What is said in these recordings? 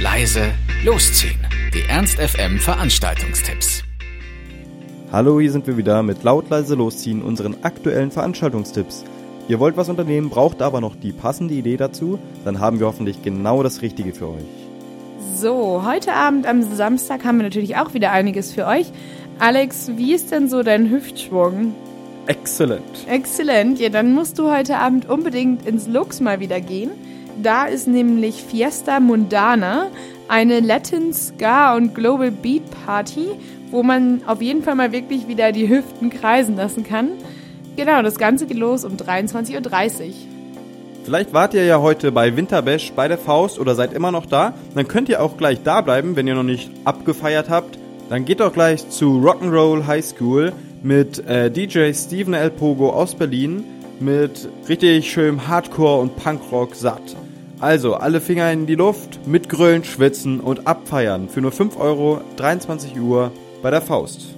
leise, losziehen. Die Ernst FM Veranstaltungstipps. Hallo, hier sind wir wieder mit laut leise losziehen unseren aktuellen Veranstaltungstipps. Ihr wollt was unternehmen, braucht aber noch die passende Idee dazu, dann haben wir hoffentlich genau das Richtige für euch. So, heute Abend am Samstag haben wir natürlich auch wieder einiges für euch. Alex, wie ist denn so dein Hüftschwung? Exzellent. Exzellent. Ja, dann musst du heute Abend unbedingt ins Lux mal wieder gehen. Da ist nämlich Fiesta Mundana, eine Latin Ska und Global Beat Party, wo man auf jeden Fall mal wirklich wieder die Hüften kreisen lassen kann. Genau, das Ganze geht los um 23.30 Uhr. Vielleicht wart ihr ja heute bei Winterbash bei der Faust oder seid immer noch da. Dann könnt ihr auch gleich da bleiben, wenn ihr noch nicht abgefeiert habt. Dann geht doch gleich zu Rock'n'Roll High School mit äh, DJ Steven L. Pogo aus Berlin mit richtig schönem Hardcore und Punkrock satt. Also, alle Finger in die Luft, mitgrölen, schwitzen und abfeiern. Für nur 5 Euro, 23 Uhr bei der Faust.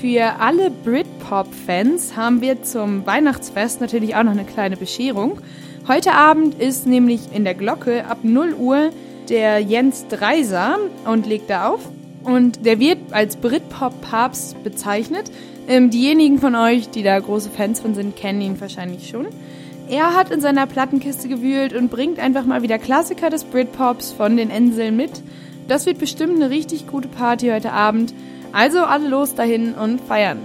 Für alle Britpop-Fans haben wir zum Weihnachtsfest natürlich auch noch eine kleine Bescherung. Heute Abend ist nämlich in der Glocke ab 0 Uhr der Jens Dreiser und legt da auf. Und der wird als Britpop-Papst bezeichnet. Ähm, diejenigen von euch, die da große Fans von sind, kennen ihn wahrscheinlich schon. Er hat in seiner Plattenkiste gewühlt und bringt einfach mal wieder Klassiker des Britpops von den Inseln mit. Das wird bestimmt eine richtig gute Party heute Abend. Also alle los dahin und feiern.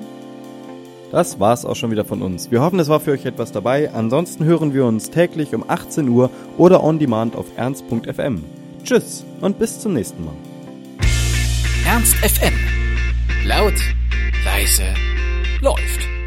Das war's auch schon wieder von uns. Wir hoffen, es war für euch etwas dabei. Ansonsten hören wir uns täglich um 18 Uhr oder on demand auf ernst.fm. Tschüss und bis zum nächsten Mal. Ernst FM. Laut, leise, läuft.